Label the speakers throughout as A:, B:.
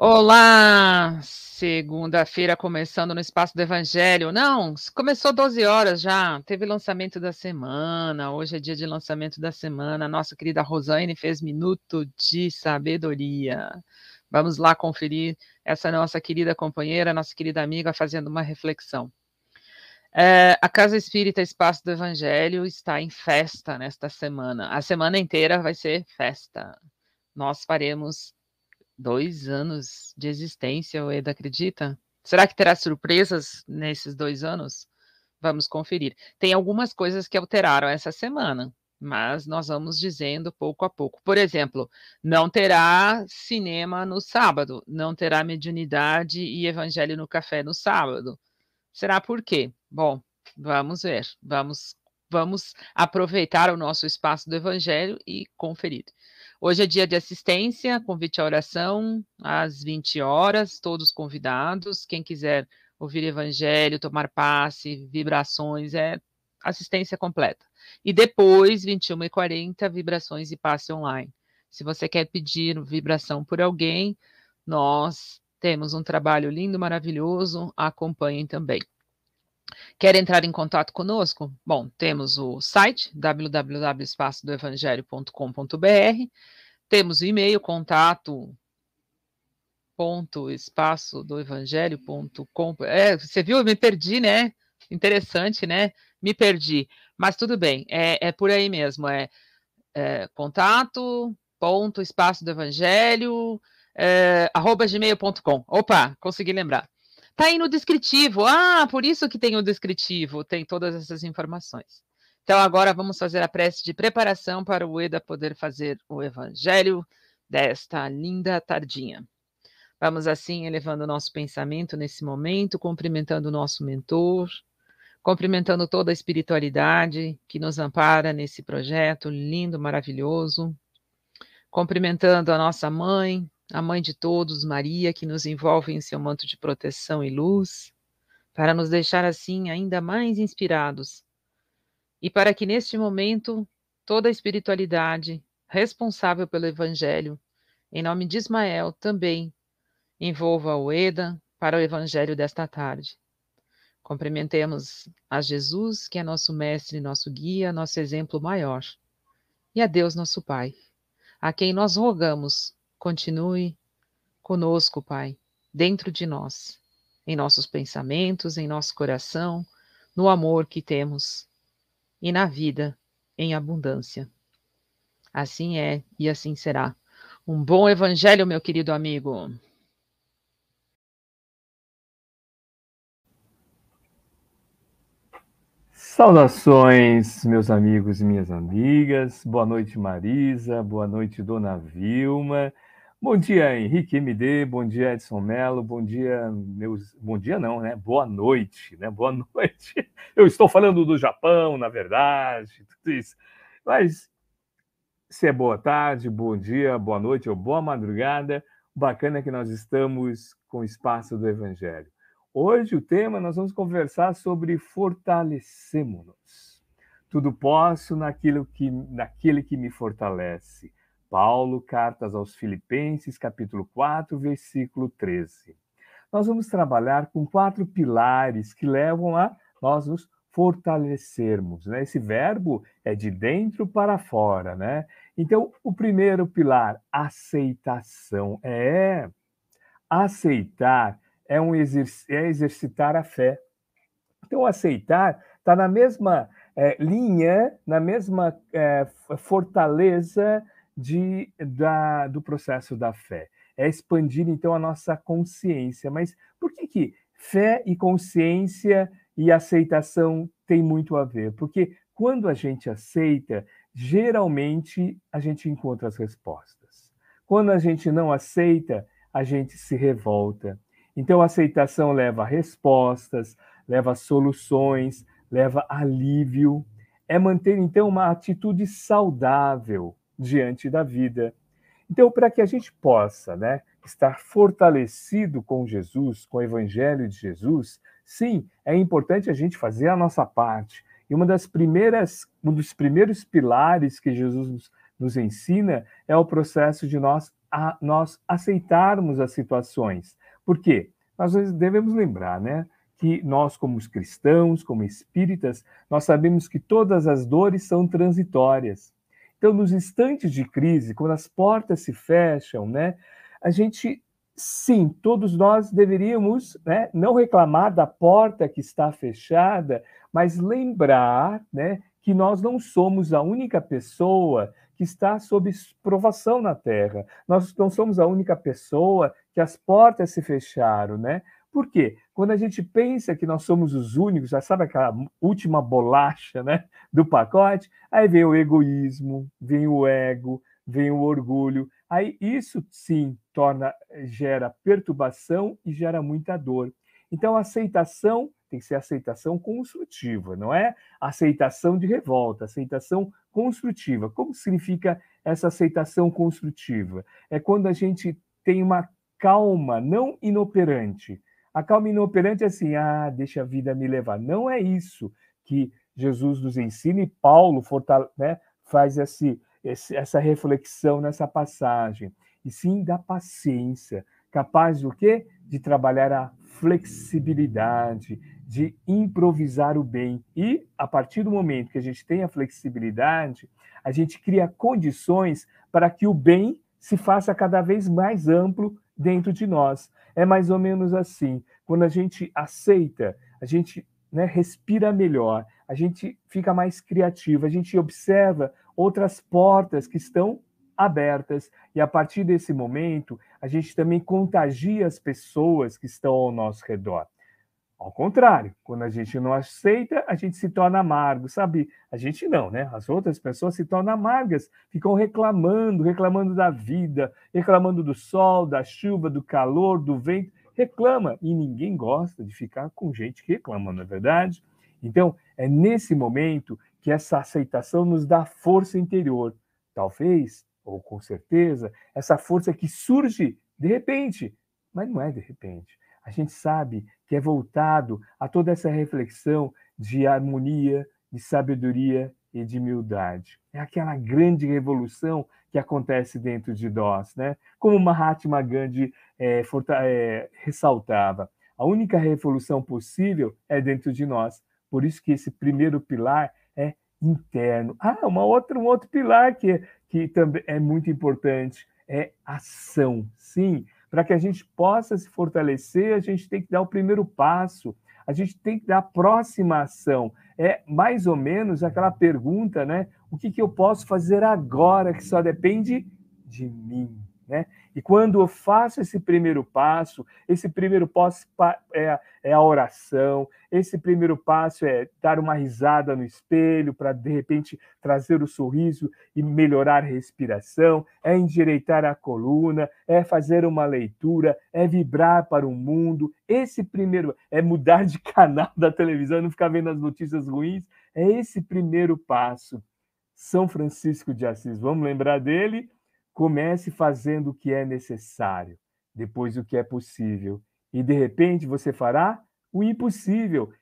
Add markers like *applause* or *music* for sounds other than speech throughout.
A: Olá! Segunda-feira começando no Espaço do Evangelho. Não, começou 12 horas já. Teve lançamento da semana. Hoje é dia de lançamento da semana. Nossa querida Rosane fez minuto de sabedoria. Vamos lá conferir essa nossa querida companheira, nossa querida amiga, fazendo uma reflexão. É, a Casa Espírita Espaço do Evangelho está em festa nesta semana. A semana inteira vai ser festa. Nós faremos Dois anos de existência, o Eda acredita? Será que terá surpresas nesses dois anos? Vamos conferir. Tem algumas coisas que alteraram essa semana, mas nós vamos dizendo pouco a pouco. Por exemplo, não terá cinema no sábado, não terá mediunidade e evangelho no café no sábado. Será por quê? Bom, vamos ver. Vamos vamos aproveitar o nosso espaço do evangelho e conferir. Hoje é dia de assistência, convite à oração, às 20 horas, todos convidados. Quem quiser ouvir evangelho, tomar passe, vibrações, é assistência completa. E depois, 21h40, vibrações e passe online. Se você quer pedir vibração por alguém, nós temos um trabalho lindo, maravilhoso, acompanhem também. Quer entrar em contato conosco? Bom, temos o site www.espaçodoevangelho.com.br, temos o e-mail contato ponto espaço do evangelho.com. É, você viu? Eu me perdi, né? Interessante, né? Me perdi. Mas tudo bem, é, é por aí mesmo. É, é contato ponto espaço do evangelho é, arroba gmail.com. Opa, consegui lembrar. Tá aí no descritivo. Ah, por isso que tem o descritivo, tem todas essas informações. Então, agora vamos fazer a prece de preparação para o Eda poder fazer o evangelho desta linda tardinha. Vamos assim elevando o nosso pensamento nesse momento, cumprimentando o nosso mentor, cumprimentando toda a espiritualidade que nos ampara nesse projeto lindo, maravilhoso, cumprimentando a nossa mãe, a mãe de todos, Maria, que nos envolve em seu manto de proteção e luz, para nos deixar assim ainda mais inspirados e para que neste momento toda a espiritualidade responsável pelo Evangelho, em nome de Ismael, também envolva o EDA para o Evangelho desta tarde. Cumprimentemos a Jesus, que é nosso mestre, nosso guia, nosso exemplo maior, e a Deus, nosso Pai, a quem nós rogamos Continue conosco, Pai, dentro de nós, em nossos pensamentos, em nosso coração, no amor que temos e na vida em abundância. Assim é e assim será. Um bom evangelho, meu querido amigo.
B: Saudações, meus amigos e minhas amigas. Boa noite, Marisa. Boa noite, Dona Vilma. Bom dia, Henrique MD, bom dia, Edson Mello, bom dia, meus. Bom dia, não, né? Boa noite, né? Boa *laughs* noite. Eu estou falando do Japão, na verdade, tudo isso. Mas se é boa tarde, bom dia, boa noite ou boa madrugada, bacana é que nós estamos com o espaço do Evangelho. Hoje o tema nós vamos conversar sobre fortalecemos-nos. Tudo posso naquilo que, naquele que me fortalece. Paulo, cartas aos Filipenses, capítulo 4, versículo 13. Nós vamos trabalhar com quatro pilares que levam a nós nos fortalecermos, né? Esse verbo é de dentro para fora, né? Então, o primeiro pilar, aceitação, é aceitar é um exerc é exercitar a fé. Então, aceitar está na mesma é, linha, na mesma é, fortaleza de, da, do processo da fé. É expandir, então, a nossa consciência. Mas por que, que fé e consciência e aceitação têm muito a ver? Porque quando a gente aceita, geralmente a gente encontra as respostas. Quando a gente não aceita, a gente se revolta. Então, a aceitação leva a respostas, leva a soluções, leva alívio. É manter, então, uma atitude saudável diante da vida. Então, para que a gente possa né, estar fortalecido com Jesus, com o Evangelho de Jesus, sim, é importante a gente fazer a nossa parte. E uma das primeiras, um dos primeiros pilares que Jesus nos, nos ensina é o processo de nós a nós aceitarmos as situações. Por quê? Nós devemos lembrar, né? que nós, como cristãos, como espíritas, nós sabemos que todas as dores são transitórias. Então, nos instantes de crise, quando as portas se fecham, né, a gente, sim, todos nós deveríamos né, não reclamar da porta que está fechada, mas lembrar né, que nós não somos a única pessoa que está sob provação na Terra. Nós não somos a única pessoa que as portas se fecharam, né? Por quê? Quando a gente pensa que nós somos os únicos, já sabe aquela última bolacha né, do pacote, aí vem o egoísmo, vem o ego, vem o orgulho. Aí isso sim torna, gera perturbação e gera muita dor. Então a aceitação tem que ser aceitação construtiva, não é aceitação de revolta, aceitação construtiva. Como significa essa aceitação construtiva? É quando a gente tem uma calma não inoperante, a calma inoperante é assim, ah, deixa a vida me levar. Não é isso que Jesus nos ensina e Paulo né, faz esse, esse, essa reflexão nessa passagem. E sim da paciência, capaz do quê? De trabalhar a flexibilidade, de improvisar o bem. E a partir do momento que a gente tem a flexibilidade, a gente cria condições para que o bem se faça cada vez mais amplo dentro de nós. É mais ou menos assim. Quando a gente aceita, a gente né, respira melhor, a gente fica mais criativo, a gente observa outras portas que estão abertas e a partir desse momento a gente também contagia as pessoas que estão ao nosso redor. Ao contrário, quando a gente não aceita, a gente se torna amargo, sabe? A gente não, né? As outras pessoas se tornam amargas, ficam reclamando, reclamando da vida, reclamando do sol, da chuva, do calor, do vento, reclama e ninguém gosta de ficar com gente que reclama, não é verdade? Então, é nesse momento que essa aceitação nos dá força interior. Talvez, ou com certeza, essa força que surge de repente, mas não é de repente a gente sabe que é voltado a toda essa reflexão de harmonia, de sabedoria e de humildade. É aquela grande revolução que acontece dentro de nós, né? Como Mahatma Gandhi é, é, ressaltava, a única revolução possível é dentro de nós. Por isso que esse primeiro pilar é interno. Ah, uma outra, um outro pilar que, que também é muito importante é ação. Sim, para que a gente possa se fortalecer, a gente tem que dar o primeiro passo, a gente tem que dar a próxima ação. É mais ou menos aquela pergunta, né? O que, que eu posso fazer agora que só depende de mim? Né? E quando eu faço esse primeiro passo, esse primeiro passo é, é a oração, esse primeiro passo é dar uma risada no espelho para, de repente, trazer o sorriso e melhorar a respiração, é endireitar a coluna, é fazer uma leitura, é vibrar para o mundo. Esse primeiro é mudar de *laughs* canal da televisão, não ficar vendo as notícias ruins. É esse primeiro passo. São Francisco de Assis, vamos lembrar dele? Comece fazendo o que é necessário, depois o que é possível, e de repente você fará o impossível.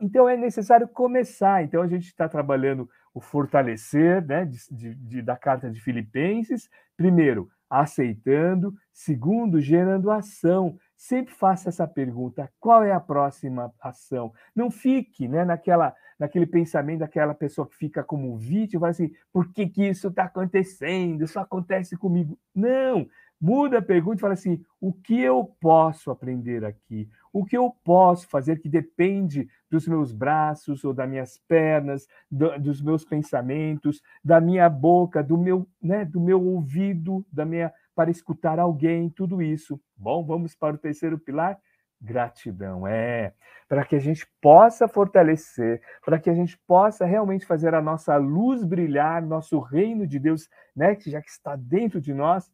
B: Então é necessário começar. Então a gente está trabalhando o fortalecer né, de, de, da carta de Filipenses. Primeiro, aceitando. Segundo, gerando ação. Sempre faça essa pergunta: qual é a próxima ação? Não fique né, naquela naquele pensamento daquela pessoa que fica como vítima, fala assim, por que, que isso está acontecendo? Isso acontece comigo. Não! Muda a pergunta e fala assim: o que eu posso aprender aqui? O que eu posso fazer que depende dos meus braços ou das minhas pernas, do, dos meus pensamentos, da minha boca, do meu, né, do meu ouvido, da minha para escutar alguém, tudo isso. Bom, vamos para o terceiro pilar, Gratidão, é. Para que a gente possa fortalecer, para que a gente possa realmente fazer a nossa luz brilhar, nosso reino de Deus, né, que já que está dentro de nós.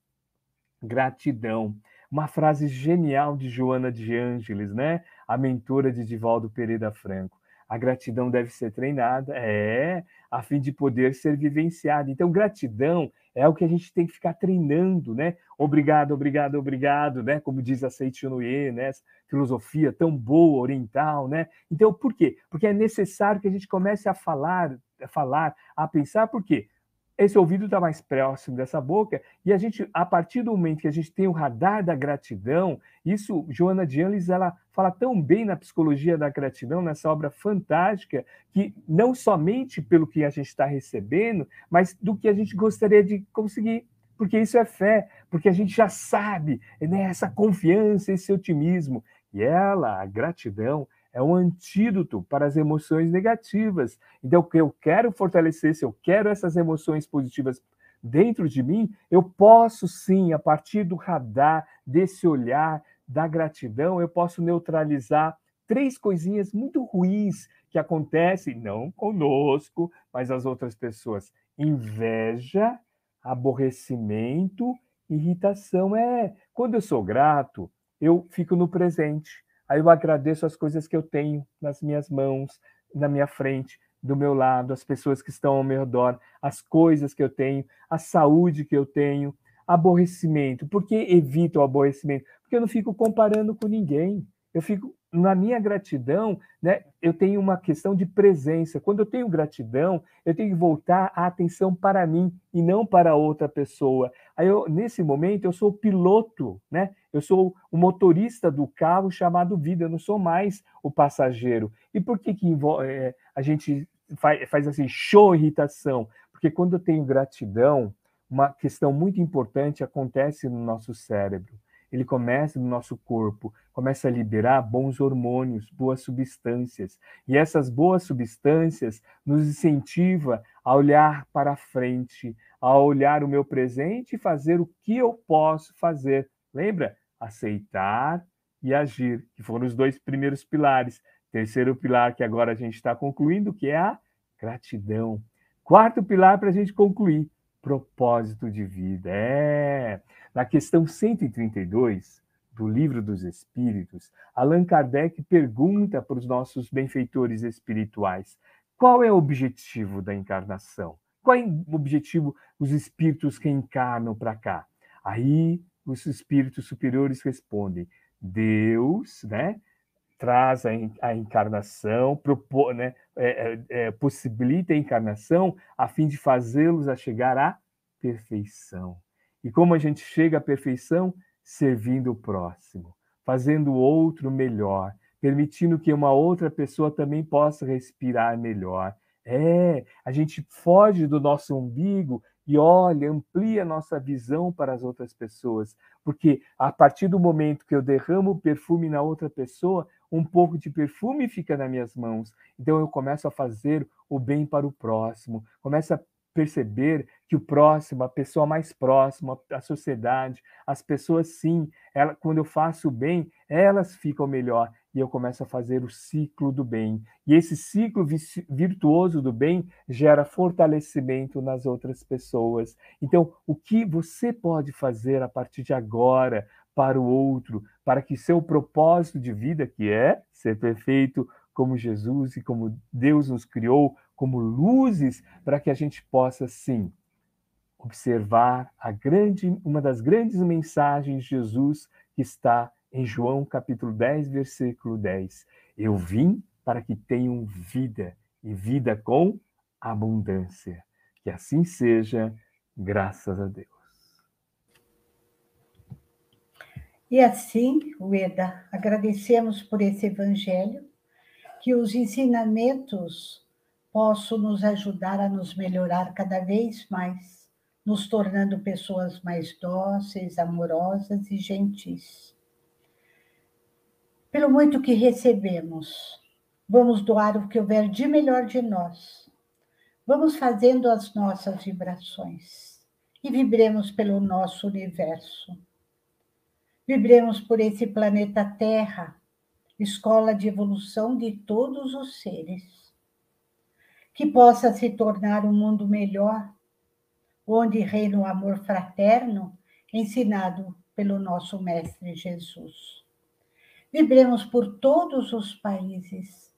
B: Gratidão. Uma frase genial de Joana de Ângeles, né? A mentora de Divaldo Pereira Franco. A gratidão deve ser treinada, é, a fim de poder ser vivenciada. Então, gratidão é o que a gente tem que ficar treinando, né? Obrigado, obrigado, obrigado, né? Como diz a Seichunoye, né? Essa filosofia tão boa, oriental, né? Então, por quê? Porque é necessário que a gente comece a falar, a falar, a pensar, por quê? Esse ouvido está mais próximo dessa boca, e a gente, a partir do momento que a gente tem o radar da gratidão, isso, Joana de Angelis, ela fala tão bem na psicologia da gratidão, nessa obra fantástica, que não somente pelo que a gente está recebendo, mas do que a gente gostaria de conseguir, porque isso é fé, porque a gente já sabe, né, essa confiança, esse otimismo, e ela, a gratidão, é um antídoto para as emoções negativas. Então, eu quero fortalecer, se eu quero essas emoções positivas dentro de mim, eu posso sim, a partir do radar, desse olhar, da gratidão, eu posso neutralizar três coisinhas muito ruins que acontecem, não conosco, mas as outras pessoas: inveja, aborrecimento, irritação. É, quando eu sou grato, eu fico no presente. Aí eu agradeço as coisas que eu tenho nas minhas mãos, na minha frente, do meu lado, as pessoas que estão ao meu redor, as coisas que eu tenho, a saúde que eu tenho, aborrecimento. Por que evito o aborrecimento? Porque eu não fico comparando com ninguém. Eu fico na minha gratidão, né, eu tenho uma questão de presença. Quando eu tenho gratidão, eu tenho que voltar a atenção para mim e não para outra pessoa. Aí eu, nesse momento, eu sou o piloto, né? Eu sou o motorista do carro chamado vida, eu não sou mais o passageiro. E por que, que é, a gente faz, faz assim, show irritação? Porque quando eu tenho gratidão, uma questão muito importante acontece no nosso cérebro ele começa no nosso corpo, começa a liberar bons hormônios, boas substâncias. E essas boas substâncias nos incentiva a olhar para frente, a olhar o meu presente e fazer o que eu posso fazer. Lembra? Aceitar e agir, que foram os dois primeiros pilares. Terceiro pilar que agora a gente está concluindo, que é a gratidão. Quarto pilar para a gente concluir, propósito de vida. É. Na questão 132 do Livro dos Espíritos, Allan Kardec pergunta para os nossos benfeitores espirituais: qual é o objetivo da encarnação? Qual é o objetivo dos espíritos que encarnam para cá? Aí os espíritos superiores respondem: Deus, né? traz a, encarnação, propô, né, é, é, é, possibilita a encarnação a fim de fazê-los a chegar à perfeição. E como a gente chega à perfeição? Servindo o próximo, fazendo o outro melhor, permitindo que uma outra pessoa também possa respirar melhor. É, a gente foge do nosso umbigo e olha, amplia nossa visão para as outras pessoas, porque a partir do momento que eu derramo perfume na outra pessoa, um pouco de perfume fica nas minhas mãos. Então eu começo a fazer o bem para o próximo, começo a perceber que o próximo, a pessoa mais próxima, a sociedade, as pessoas sim, ela, quando eu faço o bem, elas ficam melhor e eu começo a fazer o ciclo do bem. E esse ciclo virtuoso do bem gera fortalecimento nas outras pessoas. Então, o que você pode fazer a partir de agora para o outro, para que seu propósito de vida, que é ser perfeito como Jesus e como Deus nos criou, como luzes, para que a gente possa, sim, observar a grande, uma das grandes mensagens de Jesus que está em João capítulo 10, versículo 10. Eu vim para que tenham vida e vida com abundância. Que assim seja, graças a Deus.
C: E assim, Ueda, agradecemos por esse evangelho, que os ensinamentos possam nos ajudar a nos melhorar cada vez mais, nos tornando pessoas mais dóceis, amorosas e gentis. Pelo muito que recebemos, vamos doar o que houver de melhor de nós. Vamos fazendo as nossas vibrações e vibremos pelo nosso universo Vibremos por esse planeta Terra, escola de evolução de todos os seres. Que possa se tornar um mundo melhor, onde reina o amor fraterno ensinado pelo nosso Mestre Jesus. Vibremos por todos os países,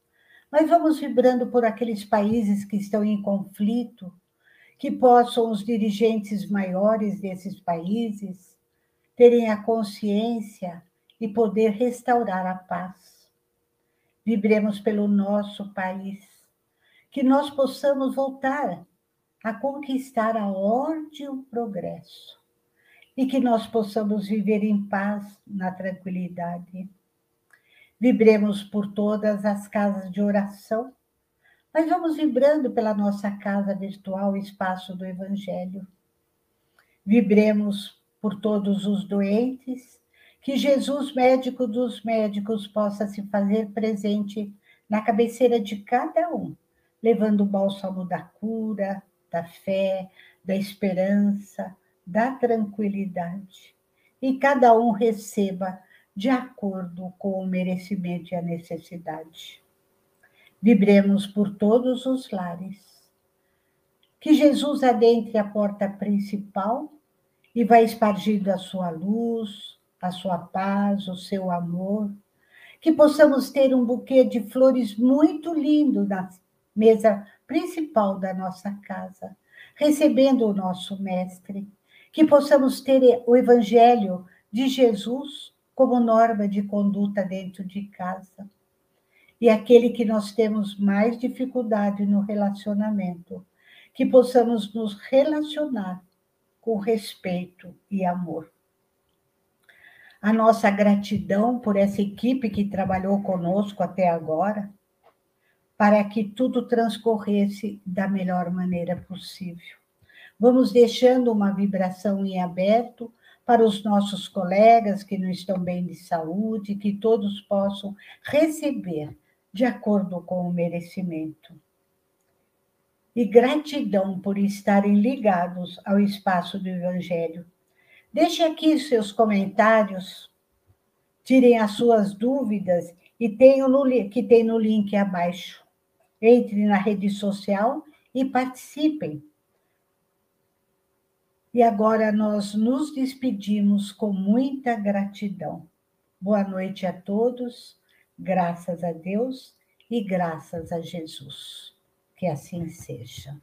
C: mas vamos vibrando por aqueles países que estão em conflito, que possam os dirigentes maiores desses países terem a consciência e poder restaurar a paz. Vibremos pelo nosso país, que nós possamos voltar a conquistar a ordem e o progresso, e que nós possamos viver em paz, na tranquilidade. Vibremos por todas as casas de oração, mas vamos vibrando pela nossa casa virtual, espaço do Evangelho. Vibremos por todos os doentes, que Jesus, médico dos médicos, possa se fazer presente na cabeceira de cada um, levando o bálsamo da cura, da fé, da esperança, da tranquilidade. E cada um receba de acordo com o merecimento e a necessidade. Vibremos por todos os lares. Que Jesus adentre a porta principal e vá espargindo a sua luz, a sua paz, o seu amor. Que possamos ter um buquê de flores muito lindo na mesa principal da nossa casa, recebendo o nosso Mestre. Que possamos ter o Evangelho de Jesus como norma de conduta dentro de casa. E aquele que nós temos mais dificuldade no relacionamento, que possamos nos relacionar com respeito e amor. A nossa gratidão por essa equipe que trabalhou conosco até agora, para que tudo transcorresse da melhor maneira possível. Vamos deixando uma vibração em aberto para os nossos colegas que não estão bem de saúde, que todos possam receber de acordo com o merecimento. E gratidão por estarem ligados ao espaço do Evangelho. Deixe aqui seus comentários, tirem as suas dúvidas e tenham no, que tem no link abaixo. Entre na rede social e participem. E agora nós nos despedimos com muita gratidão. Boa noite a todos, graças a Deus e graças a Jesus. Que assim seja.